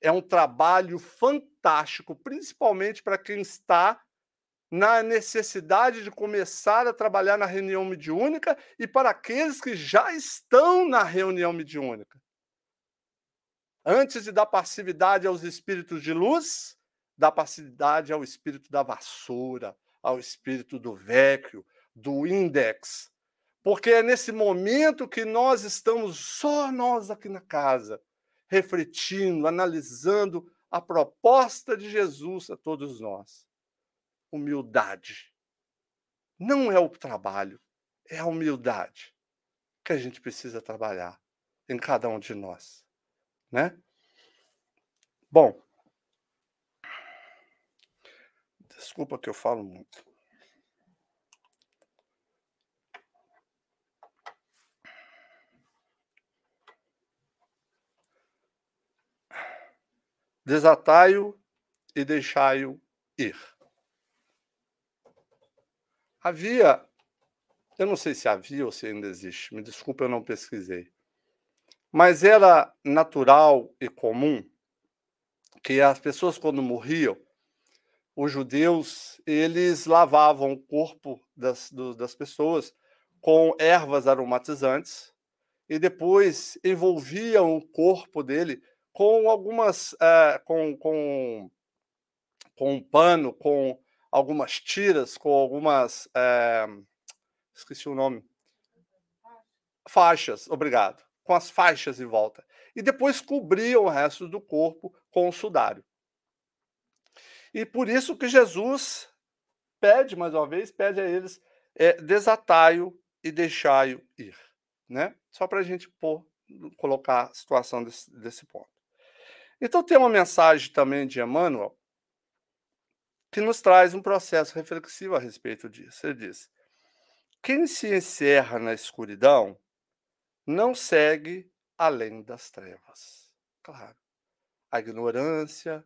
É um trabalho fantástico, principalmente para quem está na necessidade de começar a trabalhar na reunião mediúnica e para aqueles que já estão na reunião mediúnica. Antes de dar passividade aos espíritos de luz, dá passividade ao espírito da vassoura, ao espírito do vecchio, do index, porque é nesse momento que nós estamos, só nós aqui na casa, refletindo, analisando a proposta de Jesus a todos nós. Humildade. Não é o trabalho, é a humildade que a gente precisa trabalhar em cada um de nós, né? Bom, desculpa que eu falo muito. desatai-o e deixai-o ir. Havia, eu não sei se havia ou se ainda existe, me desculpe, eu não pesquisei, mas era natural e comum que as pessoas, quando morriam, os judeus, eles lavavam o corpo das, do, das pessoas com ervas aromatizantes e depois envolviam o corpo dele com algumas é, com, com, com um pano, com algumas tiras, com algumas é, esqueci o nome. Faixas, obrigado, com as faixas em volta. E depois cobriam o resto do corpo com o sudário. E por isso que Jesus pede, mais uma vez, pede a eles, é, desatai-o e deixai-o ir. Né? Só para a gente pôr, colocar a situação desse, desse ponto. Então tem uma mensagem também de Emmanuel que nos traz um processo reflexivo a respeito disso. Ele diz: quem se encerra na escuridão não segue além das trevas. Claro, a ignorância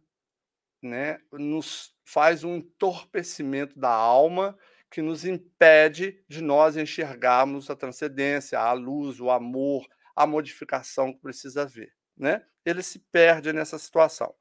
né, nos faz um entorpecimento da alma que nos impede de nós enxergarmos a transcendência, a luz, o amor, a modificação que precisa haver. Né? Ele se perde nessa situação.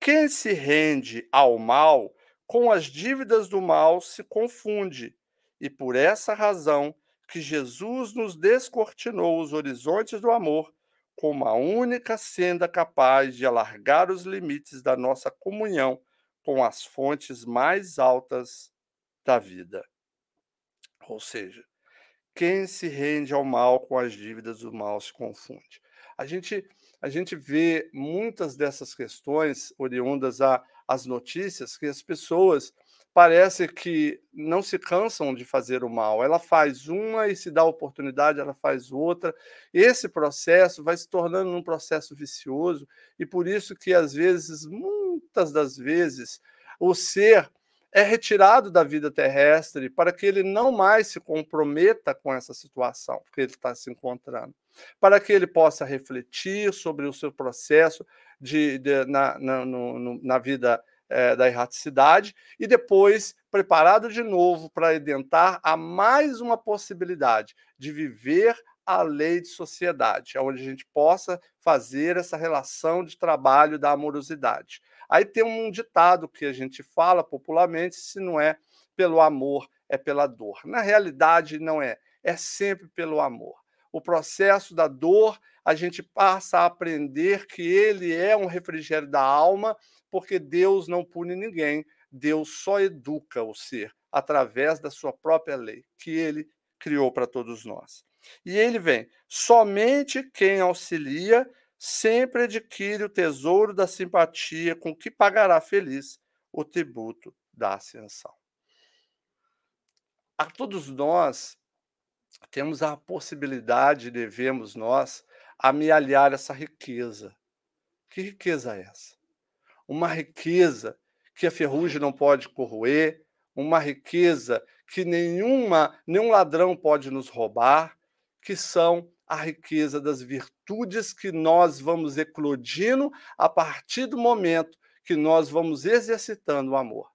Quem se rende ao mal, com as dívidas do mal, se confunde, e por essa razão que Jesus nos descortinou os horizontes do amor como a única senda capaz de alargar os limites da nossa comunhão com as fontes mais altas da vida. Ou seja, quem se rende ao mal com as dívidas do mal se confunde. A gente, a gente vê muitas dessas questões oriundas às notícias que as pessoas parece que não se cansam de fazer o mal. Ela faz uma e se dá oportunidade, ela faz outra. Esse processo vai se tornando um processo vicioso e por isso que às vezes, muitas das vezes, o ser é retirado da vida terrestre para que ele não mais se comprometa com essa situação que ele está se encontrando, para que ele possa refletir sobre o seu processo de, de na, na, no, na vida é, da erraticidade e depois preparado de novo para adentar a mais uma possibilidade de viver a lei de sociedade, onde a gente possa fazer essa relação de trabalho da amorosidade. Aí tem um ditado que a gente fala popularmente: se não é pelo amor, é pela dor. Na realidade, não é. É sempre pelo amor. O processo da dor, a gente passa a aprender que ele é um refrigério da alma porque Deus não pune ninguém, Deus só educa o ser através da sua própria lei, que ele criou para todos nós. E ele vem: somente quem auxilia sempre adquire o tesouro da simpatia com que pagará feliz o tributo da ascensão. A todos nós temos a possibilidade, devemos nós, amealhar essa riqueza. Que riqueza é essa? uma riqueza que a ferrugem não pode corroer, uma riqueza que nenhuma, nenhum ladrão pode nos roubar, que são a riqueza das virtudes que nós vamos eclodindo a partir do momento que nós vamos exercitando o amor.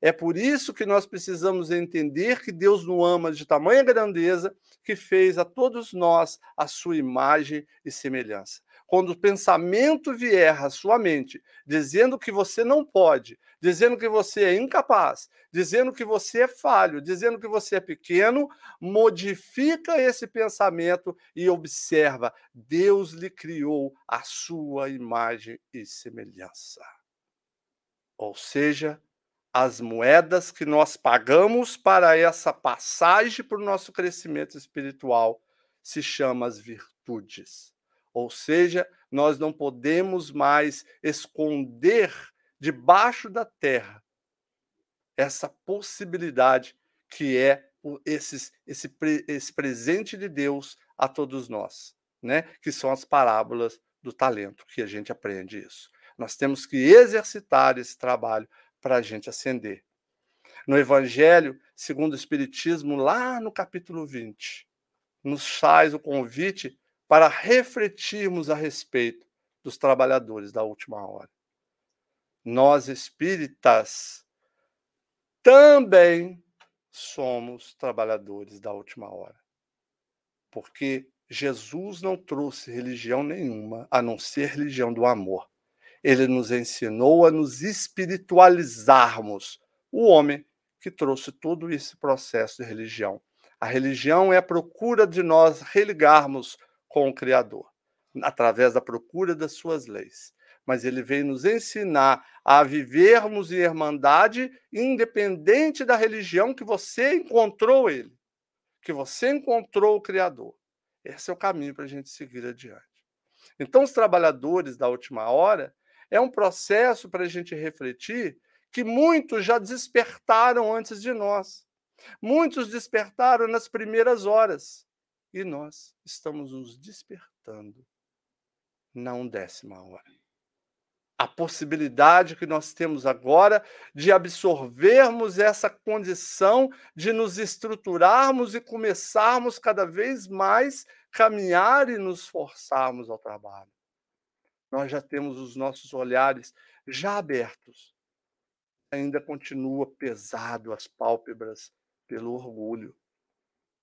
É por isso que nós precisamos entender que Deus nos ama de tamanha grandeza que fez a todos nós a sua imagem e semelhança. Quando o pensamento vier à sua mente, dizendo que você não pode, dizendo que você é incapaz, dizendo que você é falho, dizendo que você é pequeno, modifica esse pensamento e observa: Deus lhe criou a sua imagem e semelhança. Ou seja, as moedas que nós pagamos para essa passagem para o nosso crescimento espiritual se chama as virtudes. Ou seja, nós não podemos mais esconder debaixo da terra essa possibilidade que é esses, esse, esse presente de Deus a todos nós, né? que são as parábolas do talento, que a gente aprende isso. Nós temos que exercitar esse trabalho para a gente ascender. No Evangelho, segundo o Espiritismo, lá no capítulo 20, nos faz o convite para refletirmos a respeito dos trabalhadores da última hora. Nós espíritas também somos trabalhadores da última hora. Porque Jesus não trouxe religião nenhuma a não ser religião do amor. Ele nos ensinou a nos espiritualizarmos. O homem que trouxe todo esse processo de religião. A religião é a procura de nós religarmos com o Criador, através da procura das suas leis. Mas ele veio nos ensinar a vivermos em irmandade, independente da religião que você encontrou ele, que você encontrou o Criador. Esse é o caminho para a gente seguir adiante. Então, os trabalhadores da última hora é um processo para a gente refletir que muitos já despertaram antes de nós. Muitos despertaram nas primeiras horas e nós estamos nos despertando na undécima hora a possibilidade que nós temos agora de absorvermos essa condição, de nos estruturarmos e começarmos cada vez mais caminhar e nos forçarmos ao trabalho. Nós já temos os nossos olhares já abertos. Ainda continua pesado as pálpebras pelo orgulho.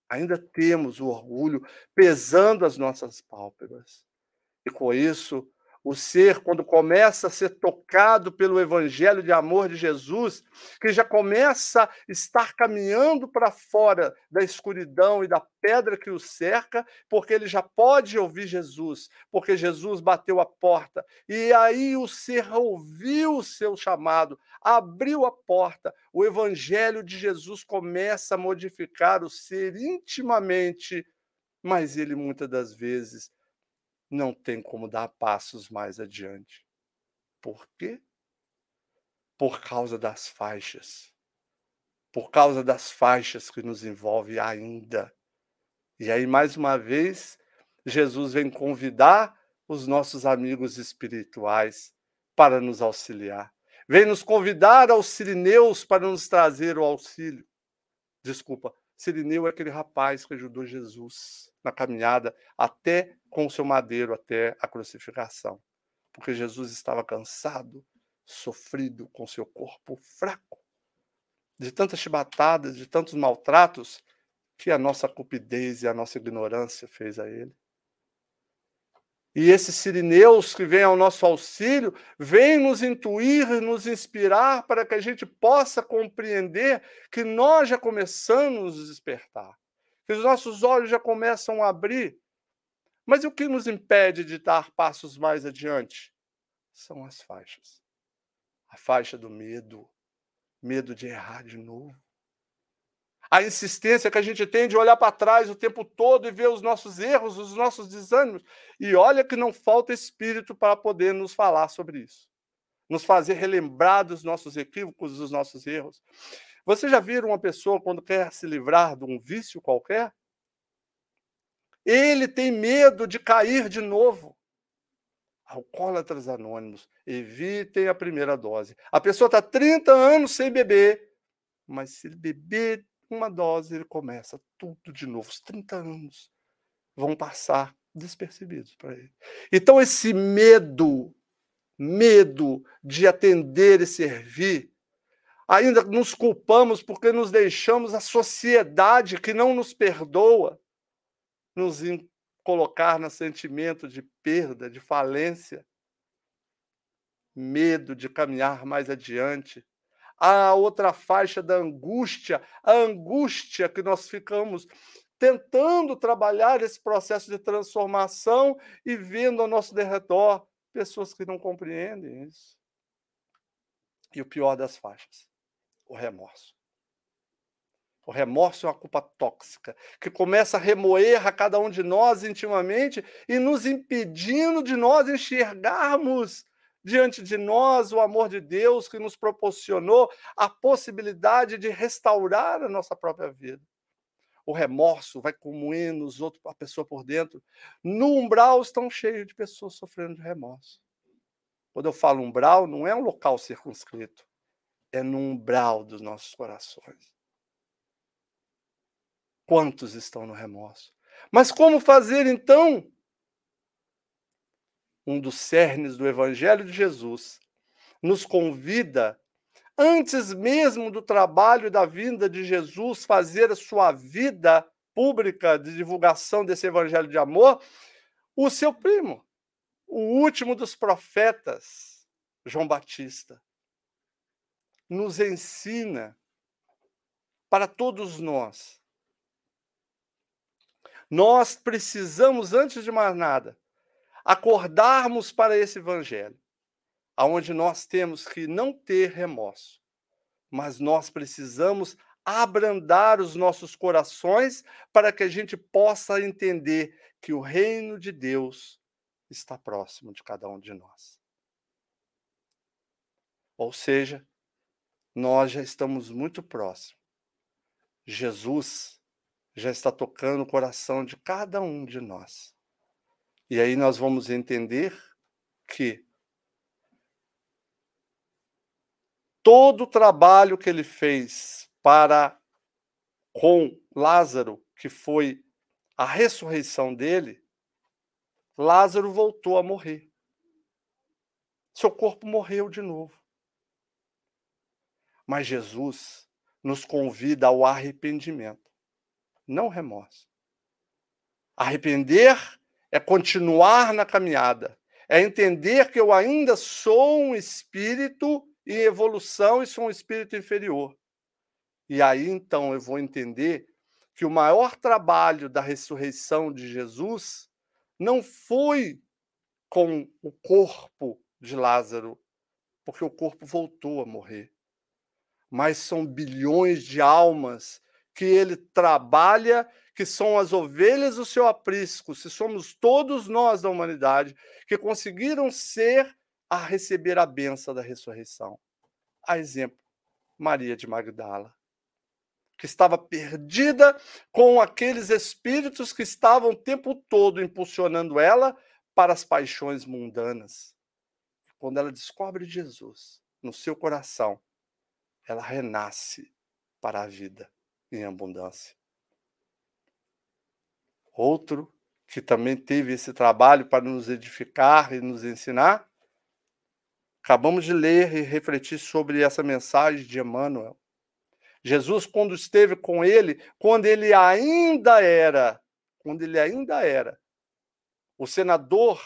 Ainda temos o orgulho pesando as nossas pálpebras. E com isso, o ser, quando começa a ser tocado pelo evangelho de amor de Jesus, que já começa a estar caminhando para fora da escuridão e da pedra que o cerca, porque ele já pode ouvir Jesus, porque Jesus bateu a porta. E aí o ser ouviu o seu chamado, abriu a porta. O evangelho de Jesus começa a modificar o ser intimamente, mas ele muitas das vezes não tem como dar passos mais adiante. Por quê? Por causa das faixas. Por causa das faixas que nos envolve ainda. E aí, mais uma vez, Jesus vem convidar os nossos amigos espirituais para nos auxiliar. Vem nos convidar aos sirineus para nos trazer o auxílio. Desculpa, Sirineu é aquele rapaz que ajudou Jesus na caminhada até com o seu madeiro, até a crucificação. Porque Jesus estava cansado, sofrido, com seu corpo fraco, de tantas chibatadas, de tantos maltratos que a nossa cupidez e a nossa ignorância fez a ele. E esses sirineus que vêm ao nosso auxílio, vêm nos intuir, nos inspirar para que a gente possa compreender que nós já começamos a nos despertar, que os nossos olhos já começam a abrir. Mas o que nos impede de dar passos mais adiante? São as faixas. A faixa do medo, medo de errar de novo a insistência que a gente tem de olhar para trás o tempo todo e ver os nossos erros, os nossos desânimos. E olha que não falta espírito para poder nos falar sobre isso, nos fazer relembrar dos nossos equívocos, dos nossos erros. Você já viram uma pessoa quando quer se livrar de um vício qualquer? Ele tem medo de cair de novo. Alcoólatras anônimos, evitem a primeira dose. A pessoa está 30 anos sem beber, mas se ele beber uma dose, ele começa tudo de novo. Os 30 anos vão passar despercebidos para ele. Então, esse medo, medo de atender e servir, ainda nos culpamos porque nos deixamos a sociedade que não nos perdoa nos colocar no sentimento de perda, de falência, medo de caminhar mais adiante, a outra faixa da angústia, a angústia que nós ficamos tentando trabalhar esse processo de transformação e vendo ao nosso derredor pessoas que não compreendem isso. E o pior das faixas, o remorso. O remorso é uma culpa tóxica que começa a remoer a cada um de nós intimamente e nos impedindo de nós enxergarmos diante de nós o amor de Deus que nos proporcionou a possibilidade de restaurar a nossa própria vida. O remorso vai comoendo os outros, a pessoa por dentro. No umbral estão cheios de pessoas sofrendo de remorso. Quando eu falo umbral, não é um local circunscrito, é no umbral dos nossos corações. Quantos estão no remorso? Mas como fazer então um dos cernes do Evangelho de Jesus, nos convida, antes mesmo do trabalho da vinda de Jesus, fazer a sua vida pública de divulgação desse Evangelho de amor, o seu primo, o último dos profetas, João Batista, nos ensina para todos nós. Nós precisamos, antes de mais nada, acordarmos para esse evangelho, aonde nós temos que não ter remorso, mas nós precisamos abrandar os nossos corações para que a gente possa entender que o reino de Deus está próximo de cada um de nós. Ou seja, nós já estamos muito próximos. Jesus já está tocando o coração de cada um de nós. E aí nós vamos entender que todo o trabalho que ele fez para com Lázaro, que foi a ressurreição dele, Lázaro voltou a morrer. Seu corpo morreu de novo. Mas Jesus nos convida ao arrependimento, não remorso. Arrepender é continuar na caminhada, é entender que eu ainda sou um espírito em evolução e sou um espírito inferior. E aí então eu vou entender que o maior trabalho da ressurreição de Jesus não foi com o corpo de Lázaro, porque o corpo voltou a morrer, mas são bilhões de almas que ele trabalha, que são as ovelhas do seu aprisco, se somos todos nós da humanidade que conseguiram ser a receber a benção da ressurreição. A exemplo, Maria de Magdala, que estava perdida com aqueles espíritos que estavam o tempo todo impulsionando ela para as paixões mundanas. Quando ela descobre Jesus no seu coração, ela renasce para a vida em abundância. Outro que também teve esse trabalho para nos edificar e nos ensinar. Acabamos de ler e refletir sobre essa mensagem de Emmanuel. Jesus, quando esteve com ele, quando ele ainda era, quando ele ainda era, o senador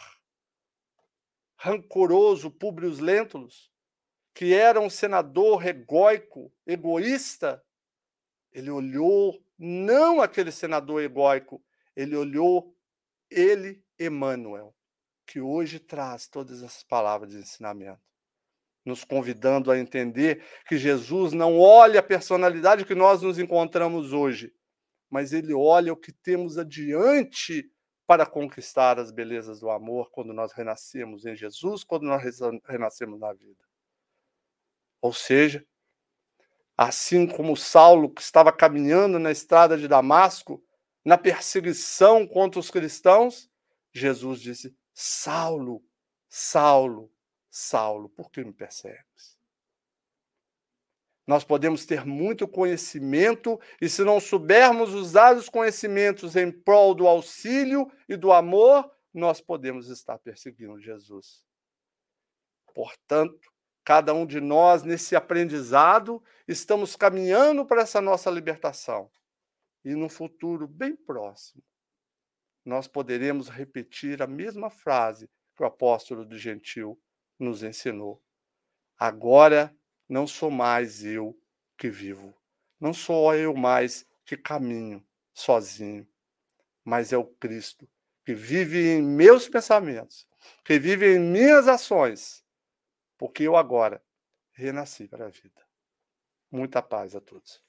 rancoroso Públio Lentulus, que era um senador egóico, egoísta, ele olhou não aquele senador egóico, ele olhou ele, Emmanuel, que hoje traz todas essas palavras de ensinamento, nos convidando a entender que Jesus não olha a personalidade que nós nos encontramos hoje, mas ele olha o que temos adiante para conquistar as belezas do amor quando nós renascemos em Jesus, quando nós renascemos na vida. Ou seja, assim como Saulo, que estava caminhando na estrada de Damasco, na perseguição contra os cristãos, Jesus disse: Saulo, Saulo, Saulo, por que me persegues? Nós podemos ter muito conhecimento e, se não soubermos usar os conhecimentos em prol do auxílio e do amor, nós podemos estar perseguindo Jesus. Portanto, cada um de nós, nesse aprendizado, estamos caminhando para essa nossa libertação. E no futuro bem próximo, nós poderemos repetir a mesma frase que o apóstolo do Gentil nos ensinou. Agora não sou mais eu que vivo, não sou eu mais que caminho sozinho, mas é o Cristo que vive em meus pensamentos, que vive em minhas ações, porque eu agora renasci para a vida. Muita paz a todos.